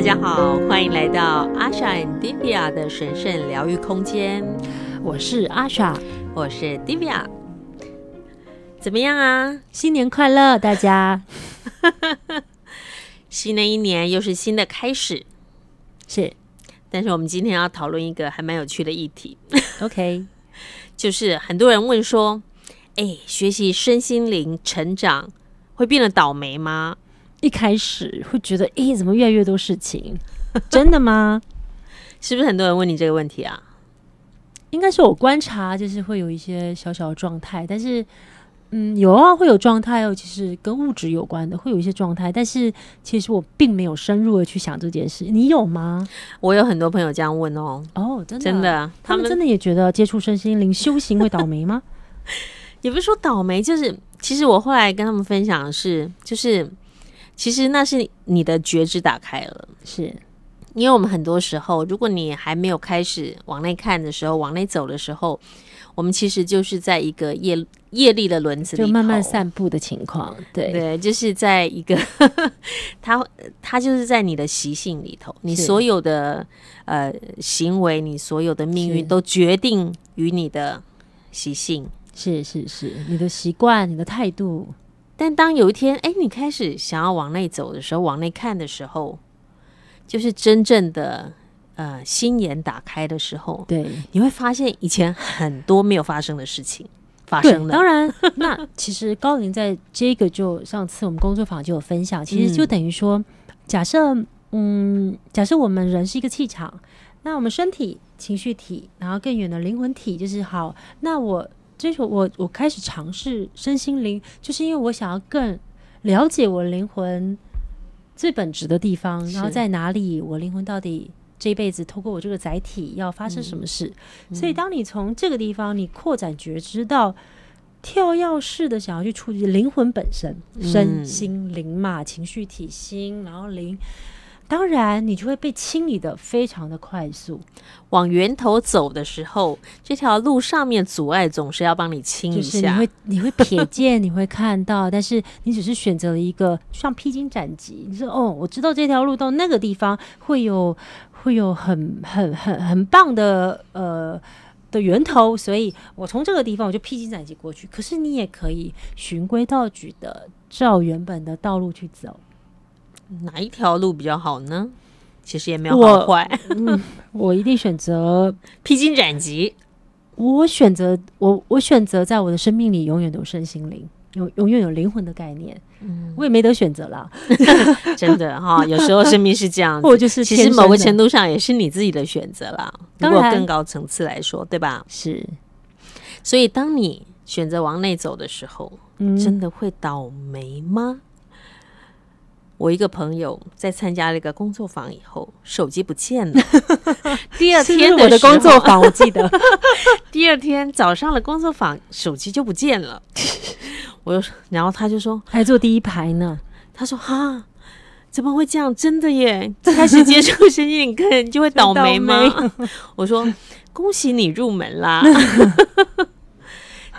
大家好，欢迎来到 Asha and Divya 的神圣疗愈空间。我是 Asha，我是 Divya。怎么样啊？新年快乐，大家！新的一年又是新的开始，是。但是我们今天要讨论一个还蛮有趣的议题。OK，就是很多人问说：“哎，学习身心灵成长会变得倒霉吗？”一开始会觉得：“哎，怎么越来越多事情？” 真的吗？是不是很多人问你这个问题啊？应该是我观察，就是会有一些小小的状态，但是。嗯，有啊，会有状态哦。其实跟物质有关的，会有一些状态。但是其实我并没有深入的去想这件事。你有吗？我有很多朋友这样问哦。哦，真的，真的，他们真的也觉得接触身心灵修行会倒霉吗？也不是说倒霉，就是其实我后来跟他们分享的是，就是其实那是你的觉知打开了，是因为我们很多时候，如果你还没有开始往内看的时候，往内走的时候。我们其实就是在一个业业力的轮子里，就慢慢散步的情况。对对，就是在一个 他他就是在你的习性里头，你所有的呃行为，你所有的命运都决定于你的习性。是是是，你的习惯，你的态度。但当有一天，哎，你开始想要往内走的时候，往内看的时候，就是真正的。呃，心眼打开的时候，对，你会发现以前很多没有发生的事情发生了。当然，那其实高灵在这个就上次我们工作坊就有分享，其实就等于说，假设，嗯，假设我们人是一个气场，那我们身体、情绪体，然后更远的灵魂体，就是好。那我追求我，我开始尝试身心灵，就是因为我想要更了解我灵魂最本质的地方，然后在哪里，我灵魂到底。这一辈子透过我这个载体要发生什么事？嗯、所以当你从这个地方你扩展觉知到跳跃式的想要去触及灵魂本身、嗯、身心灵嘛，情绪体心，然后灵，当然你就会被清理的非常的快速。往源头走的时候，这条路上面阻碍总是要帮你清一下。就是、你会你会瞥见，你会看到，但是你只是选择了一个像披荆斩棘。你说哦，我知道这条路到那个地方会有。会有很很很很棒的呃的源头，所以我从这个地方我就披荆斩棘过去。可是你也可以循规蹈矩的照原本的道路去走，哪一条路比较好呢？其实也没有好坏。我，嗯、我一定选择 披荆斩棘。我选择我我选择在我的生命里永远都身心灵。永永远有灵魂的概念，嗯，我也没得选择了，真的哈。有时候生命是这样子，我就是其实某个程度上也是你自己的选择啦。当然更高层次来说，对吧？是。所以当你选择往内走的时候，嗯，真的会倒霉吗？我一个朋友在参加了一个工作坊以后，手机不见了。第二天的，我的工作坊，我记得 第二天早上的工作坊，手机就不见了。我就，然后他就说还坐第一排呢。他说哈，怎么会这样？真的耶！开始接触身心灵课，你就会倒霉吗？我说恭喜你入门啦。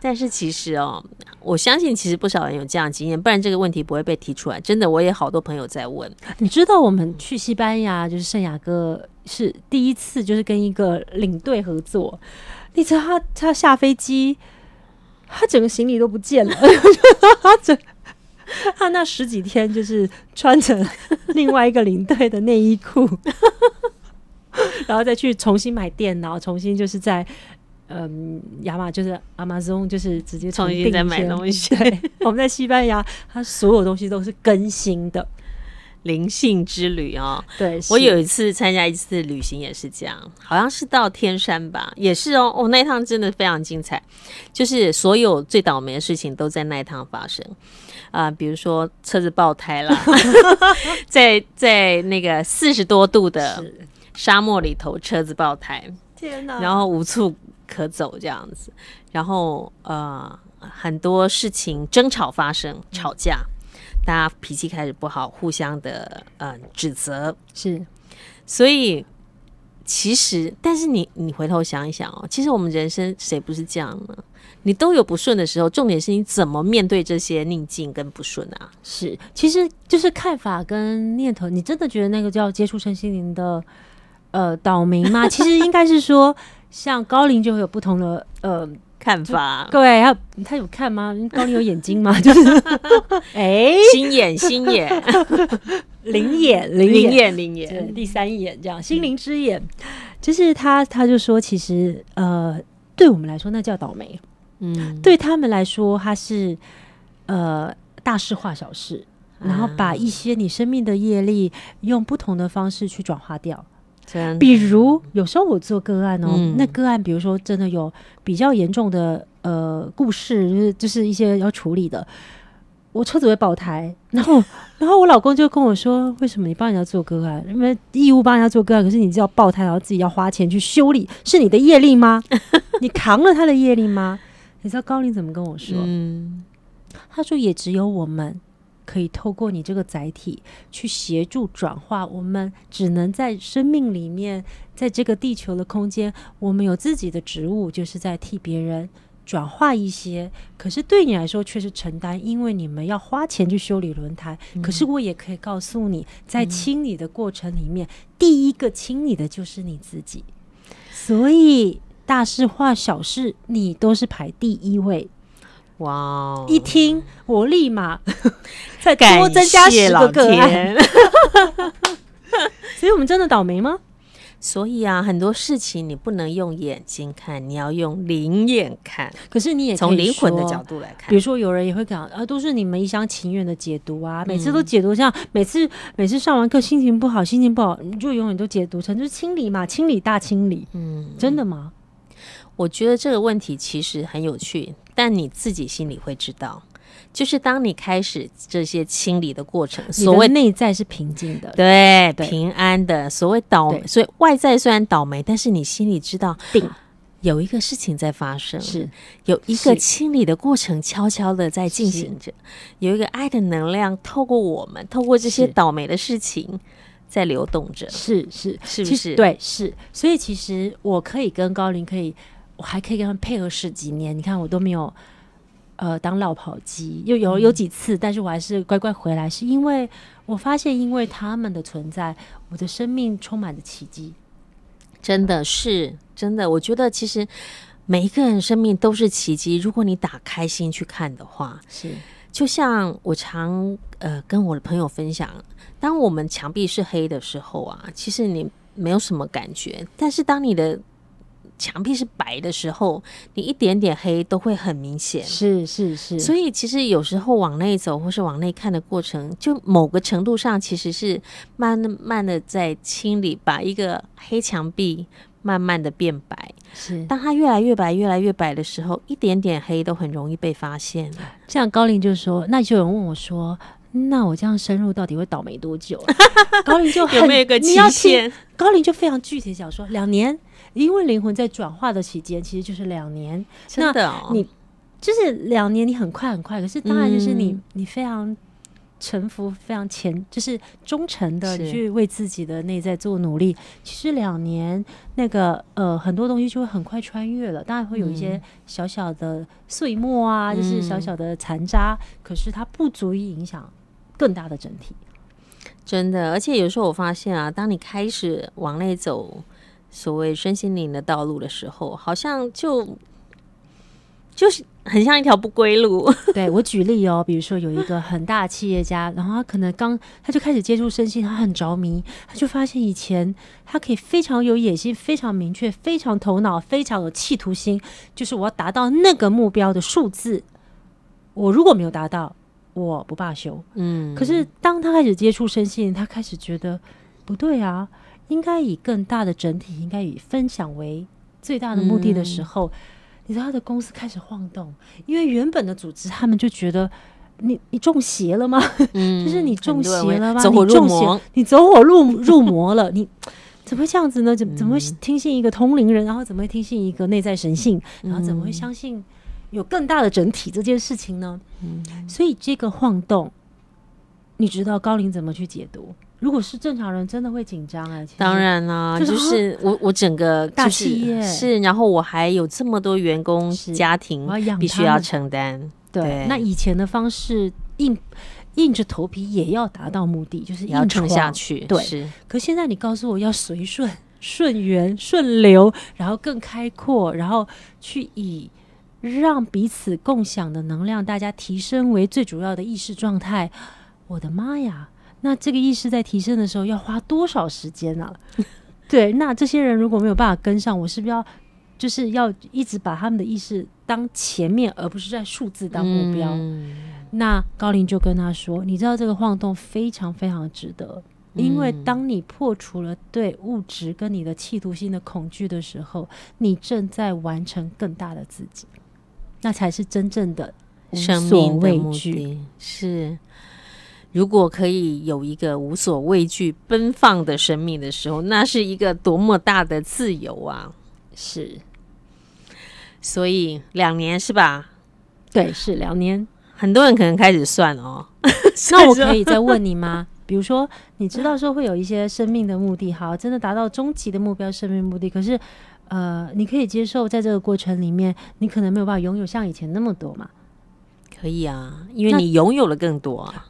但是其实哦，我相信其实不少人有这样的经验，不然这个问题不会被提出来。真的，我也好多朋友在问。你知道我们去西班牙，就是圣雅哥是第一次，就是跟一个领队合作。你知道他他下飞机。他整个行李都不见了，他整他那十几天就是穿着 另外一个领队的内衣裤，然后再去重新买电脑，重新就是在嗯亚马就是 Amazon 就是直接重新再买东西。对，我们在西班牙，它所有东西都是更新的。灵性之旅哦，对，我有一次参加一次旅行也是这样，好像是到天山吧，也是哦，哦，那一趟真的非常精彩，就是所有最倒霉的事情都在那一趟发生。啊、呃，比如说车子爆胎了，在在那个四十多度的沙漠里头，车子爆胎，天哪，然后无处可走这样子，然后呃很多事情争吵发生，吵架。嗯大家脾气开始不好，互相的嗯、呃、指责是，所以其实，但是你你回头想一想哦，其实我们人生谁不是这样呢？你都有不顺的时候，重点是你怎么面对这些逆境跟不顺啊？是，其实就是看法跟念头。你真的觉得那个叫接触身心灵的呃岛民吗？其实应该是说，像高龄就会有不同的呃。看法，各位，他他有看吗？高龄有眼睛吗？就是，哎，心眼，心眼，灵眼，灵眼，灵眼，第三眼，这样，心灵之眼，就是他，他就说，其实，呃，对我们来说，那叫倒霉，嗯，对他们来说，他是，呃，大事化小事，然后把一些你生命的业力，用不同的方式去转化掉。比如有时候我做个案哦，嗯、那个案比如说真的有比较严重的呃故事，就是就是一些要处理的，我车子会爆胎，然后 然后我老公就跟我说，为什么你帮人家做个案？因为义务帮人家做个案，可是你就要爆胎，然后自己要花钱去修理，是你的业力吗？你扛了他的业力吗？你知道高林怎么跟我说？嗯、他说也只有我们。可以透过你这个载体去协助转化，我们只能在生命里面，在这个地球的空间，我们有自己的职务，就是在替别人转化一些。可是对你来说却是承担，因为你们要花钱去修理轮胎。嗯、可是我也可以告诉你，在清理的过程里面，嗯、第一个清理的就是你自己。所以大事化小事，你都是排第一位。哇一听我立马 再多增加十个个案，所以我们真的倒霉吗？所以啊，很多事情你不能用眼睛看，你要用灵眼看。可是你也从灵魂的角度来看，比如说有人也会讲啊，都是你们一厢情愿的解读啊，每次都解读像每次每次上完课心情不好，心情不好，你就永远都解读成就是清理嘛，清理大清理。嗯，真的吗？我觉得这个问题其实很有趣，但你自己心里会知道，就是当你开始这些清理的过程，所谓内在是平静的，对，对平安的。所谓倒霉，所以外在虽然倒霉，但是你心里知道，定有一个事情在发生，是有一个清理的过程悄悄的在进行着，有一个爱的能量透过我们，透过这些倒霉的事情在流动着，是是是不是？对，是。所以其实我可以跟高林可以。我还可以跟他们配合十几年，你看我都没有，呃，当落跑机，又有有几次，但是我还是乖乖回来，是因为我发现，因为他们的存在，我的生命充满着奇迹，真的是真的。我觉得其实每一个人生命都是奇迹，如果你打开心去看的话，是就像我常呃跟我的朋友分享，当我们墙壁是黑的时候啊，其实你没有什么感觉，但是当你的墙壁是白的时候，你一点点黑都会很明显。是是是，所以其实有时候往内走或是往内看的过程，就某个程度上其实是慢慢的在清理，把一个黑墙壁慢慢的变白。是，当它越来越白、越来越白的时候，一点点黑都很容易被发现。像高林就说，那就有人问我说，那我这样深入到底会倒霉多久？高龄就很有没有一个期限？高龄就非常具体讲说，两年。因为灵魂在转化的期间，其实就是两年。真的哦，你就是两年，你很快很快。可是当然就是你，嗯、你非常臣服，非常虔，就是忠诚的去为自己的内在做努力。其实两年那个呃，很多东西就会很快穿越了。当然会有一些小小的碎末啊，嗯、就是小小的残渣，嗯、可是它不足以影响更大的整体。真的，而且有时候我发现啊，当你开始往内走。所谓身心灵的道路的时候，好像就就是很像一条不归路。对，我举例哦，比如说有一个很大的企业家，然后他可能刚他就开始接触身心，他很着迷，他就发现以前他可以非常有野心、非常明确、非常头脑、非常有企图心，就是我要达到那个目标的数字，我如果没有达到，我不罢休。嗯，可是当他开始接触身心，他开始觉得不对啊。应该以更大的整体，应该以分享为最大的目的的时候，嗯、你知道他的公司开始晃动，因为原本的组织他们就觉得你你中邪了吗？嗯、就是你中邪了吗？走火入魔，你，你走火入入魔了？你怎么会这样子呢？怎怎么会听信一个通灵人？然后怎么会听信一个内在神性？然后怎么会相信有更大的整体这件事情呢？嗯、所以这个晃动，你知道高龄怎么去解读？如果是正常人，真的会紧张哎。当然啦，就是我我整个大企业是，然后我还有这么多员工家庭，必须要承担。对，那以前的方式硬硬着头皮也要达到目的，就是要撑下去。对，是。可现在你告诉我要随顺、顺缘、顺流，然后更开阔，然后去以让彼此共享的能量，大家提升为最主要的意识状态。我的妈呀！那这个意识在提升的时候要花多少时间呢？对，那这些人如果没有办法跟上，我是不是要就是要一直把他们的意识当前面，而不是在数字当目标？嗯、那高林就跟他说：“你知道这个晃动非常非常值得，因为当你破除了对物质跟你的企图心的恐惧的时候，你正在完成更大的自己，那才是真正的生命的目的。”是。如果可以有一个无所畏惧、奔放的生命的时候，那是一个多么大的自由啊！是，所以两年是吧？对，是两年。很多人可能开始算哦。那我可以再问你吗？比如说，你知道说会有一些生命的目的，好，真的达到终极的目标，生命目的。可是，呃，你可以接受在这个过程里面，你可能没有办法拥有像以前那么多嘛？可以啊，因为你拥有了更多啊。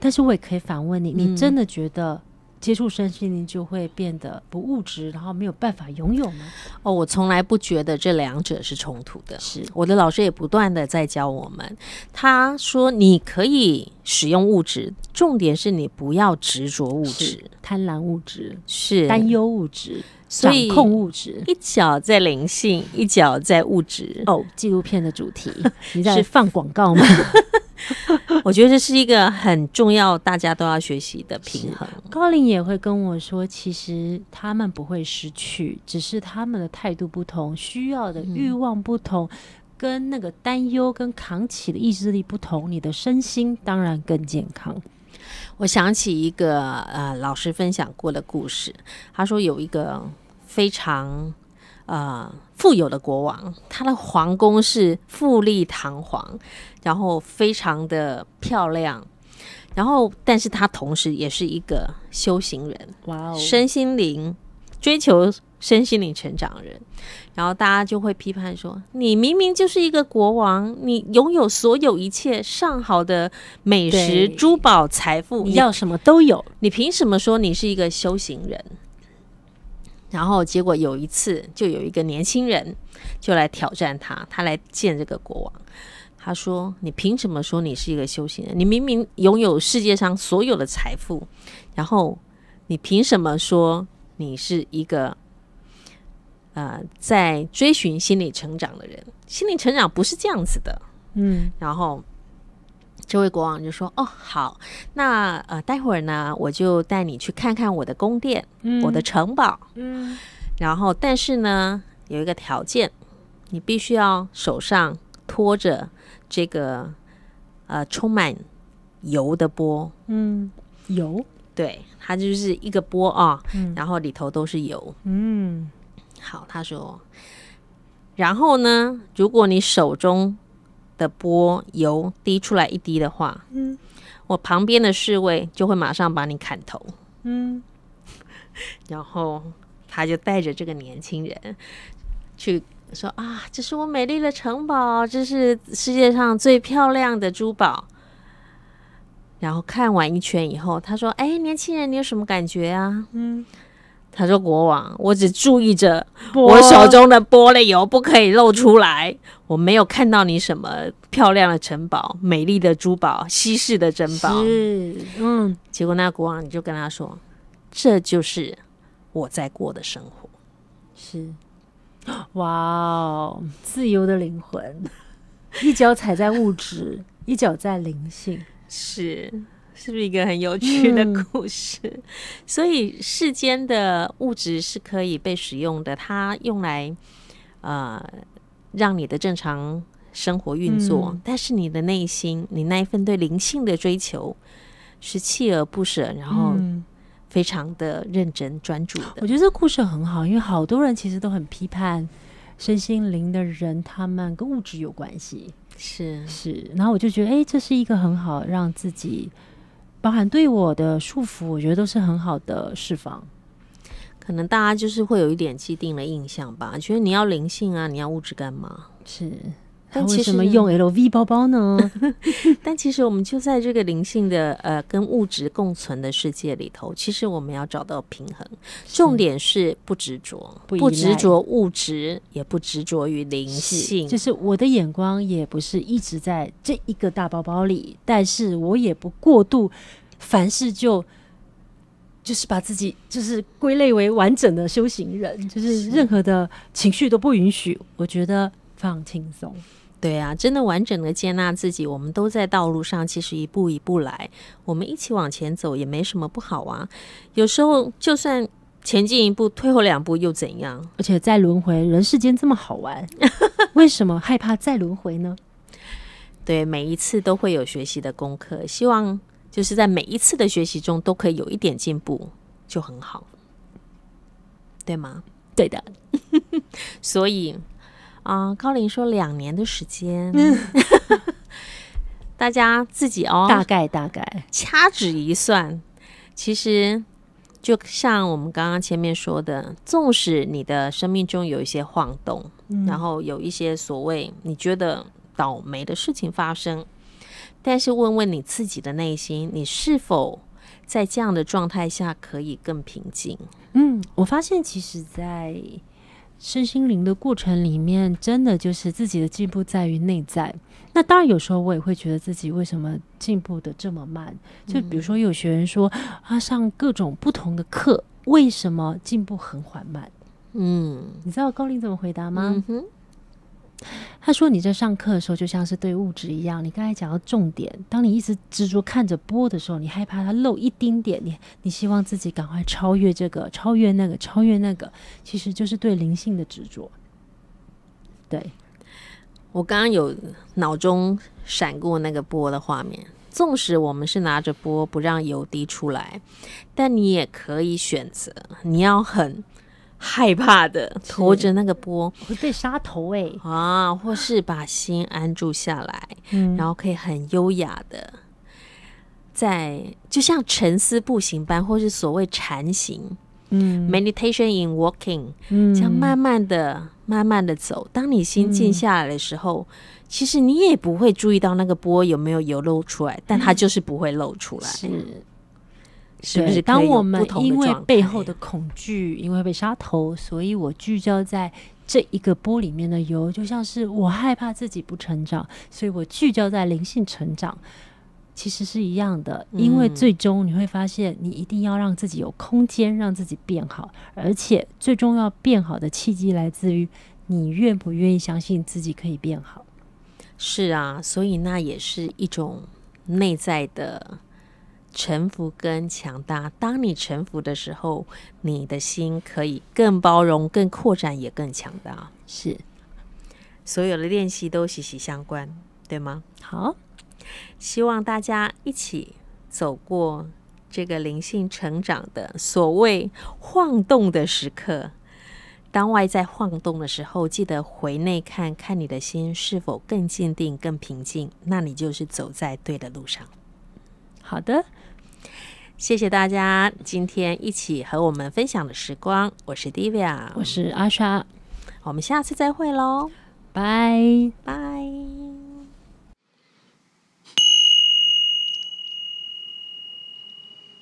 但是我也可以反问你：你真的觉得接触身心灵就会变得不物质，然后没有办法拥有吗？哦，我从来不觉得这两者是冲突的。是我的老师也不断的在教我们，他说你可以使用物质，重点是你不要执着物质、贪婪物质、是担忧物质。掌控物质，一脚在灵性，一脚在物质。哦，纪录片的主题，你在放广告吗？我觉得这是一个很重要，大家都要学习的平衡。高龄也会跟我说，其实他们不会失去，只是他们的态度不同，需要的欲望不同，嗯、跟那个担忧跟扛起的意志力不同，你的身心当然更健康。我想起一个呃老师分享过的故事，他说有一个。非常呃富有的国王，他的皇宫是富丽堂皇，然后非常的漂亮，然后但是他同时也是一个修行人，哇哦，身心灵追求身心灵成长的人，然后大家就会批判说：你明明就是一个国王，你拥有所有一切上好的美食、珠宝、财富，你要什么都有，你凭什么说你是一个修行人？然后结果有一次，就有一个年轻人就来挑战他，他来见这个国王。他说：“你凭什么说你是一个修行人？你明明拥有世界上所有的财富，然后你凭什么说你是一个呃在追寻心理成长的人？心理成长不是这样子的。”嗯，然后。这位国王就说：“哦，好，那呃，待会儿呢，我就带你去看看我的宫殿，嗯、我的城堡。嗯，然后，但是呢，有一个条件，你必须要手上托着这个呃充满油的钵。嗯，油，对，它就是一个钵啊，嗯、然后里头都是油。嗯，好，他说，然后呢，如果你手中的波油滴出来一滴的话，嗯，我旁边的侍卫就会马上把你砍头，嗯，然后他就带着这个年轻人去说啊，这是我美丽的城堡，这是世界上最漂亮的珠宝。然后看完一圈以后，他说：“哎，年轻人，你有什么感觉啊？”嗯。他说：“国王，我只注意着我手中的玻璃油不可以露出来，我没有看到你什么漂亮的城堡、美丽的珠宝、稀世的珍宝。是，嗯，结果那国王你就跟他说，这就是我在过的生活。是，哇哦，自由的灵魂，一脚踩在物质，一脚在灵性，是。”是不是一个很有趣的故事？嗯、所以世间的物质是可以被使用的，它用来呃让你的正常生活运作。嗯、但是你的内心，你那一份对灵性的追求是锲而不舍，然后非常的认真专注的。我觉得这故事很好，因为好多人其实都很批判身心灵的人，他们跟物质有关系。是是，然后我就觉得，哎，这是一个很好让自己。包含对我的束缚，我觉得都是很好的释放。可能大家就是会有一点既定的印象吧，觉得你要灵性啊，你要物质干嘛？是。但为什么用 LV 包包呢？但其实我们就在这个灵性的呃跟物质共存的世界里头，其实我们要找到平衡。重点是不执着，不执着物质，也不执着于灵性。就是我的眼光也不是一直在这一个大包包里，但是我也不过度，凡事就就是把自己就是归类为完整的修行人，就是任何的情绪都不允许。我觉得放轻松。对啊，真的完整的接纳自己，我们都在道路上，其实一步一步来，我们一起往前走也没什么不好啊。有时候就算前进一步，退后两步又怎样？而且再轮回，人世间这么好玩，为什么害怕再轮回呢？对，每一次都会有学习的功课，希望就是在每一次的学习中都可以有一点进步，就很好，对吗？对的，所以。啊、呃，高林说两年的时间，大家自己哦，大概大概。掐指一算，其实就像我们刚刚前面说的，纵使你的生命中有一些晃动，嗯、然后有一些所谓你觉得倒霉的事情发生，但是问问你自己的内心，你是否在这样的状态下可以更平静？嗯，我发现其实，在身心灵的过程里面，真的就是自己的进步在于内在。那当然，有时候我也会觉得自己为什么进步的这么慢。就比如说，有学员说他上各种不同的课，为什么进步很缓慢？嗯，你知道高林怎么回答吗？嗯他说：“你在上课的时候，就像是对物质一样。你刚才讲到重点，当你一直执着看着波的时候，你害怕它漏一丁点，你你希望自己赶快超越这个，超越那个，超越那个，其实就是对灵性的执着。对，我刚刚有脑中闪过那个波的画面。纵使我们是拿着波不让油滴出来，但你也可以选择，你要很。”害怕的拖着那个波。会被杀头哎、欸、啊，或是把心安住下来，嗯、然后可以很优雅的在就像沉思步行般，或是所谓禅行，嗯，meditation in walking，嗯，这样慢慢的、慢慢的走。当你心静下来的时候，嗯、其实你也不会注意到那个波有没有油漏出来，但它就是不会露出来。是。是不是？当我们因为背后的恐惧，因为被杀头，所以我聚焦在这一个波里面的油，就像是我害怕自己不成长，所以我聚焦在灵性成长，其实是一样的。因为最终你会发现，你一定要让自己有空间，让自己变好，而且最终要变好的契机来自于你愿不愿意相信自己可以变好。是啊，所以那也是一种内在的。臣服跟强大，当你臣服的时候，你的心可以更包容、更扩展，也更强大。是，所有的练习都息息相关，对吗？好，希望大家一起走过这个灵性成长的所谓晃动的时刻。当外在晃动的时候，记得回内看看你的心是否更坚定、更平静，那你就是走在对的路上。好的。谢谢大家今天一起和我们分享的时光，我是 Divya，我是阿莎，我们下次再会喽，拜拜。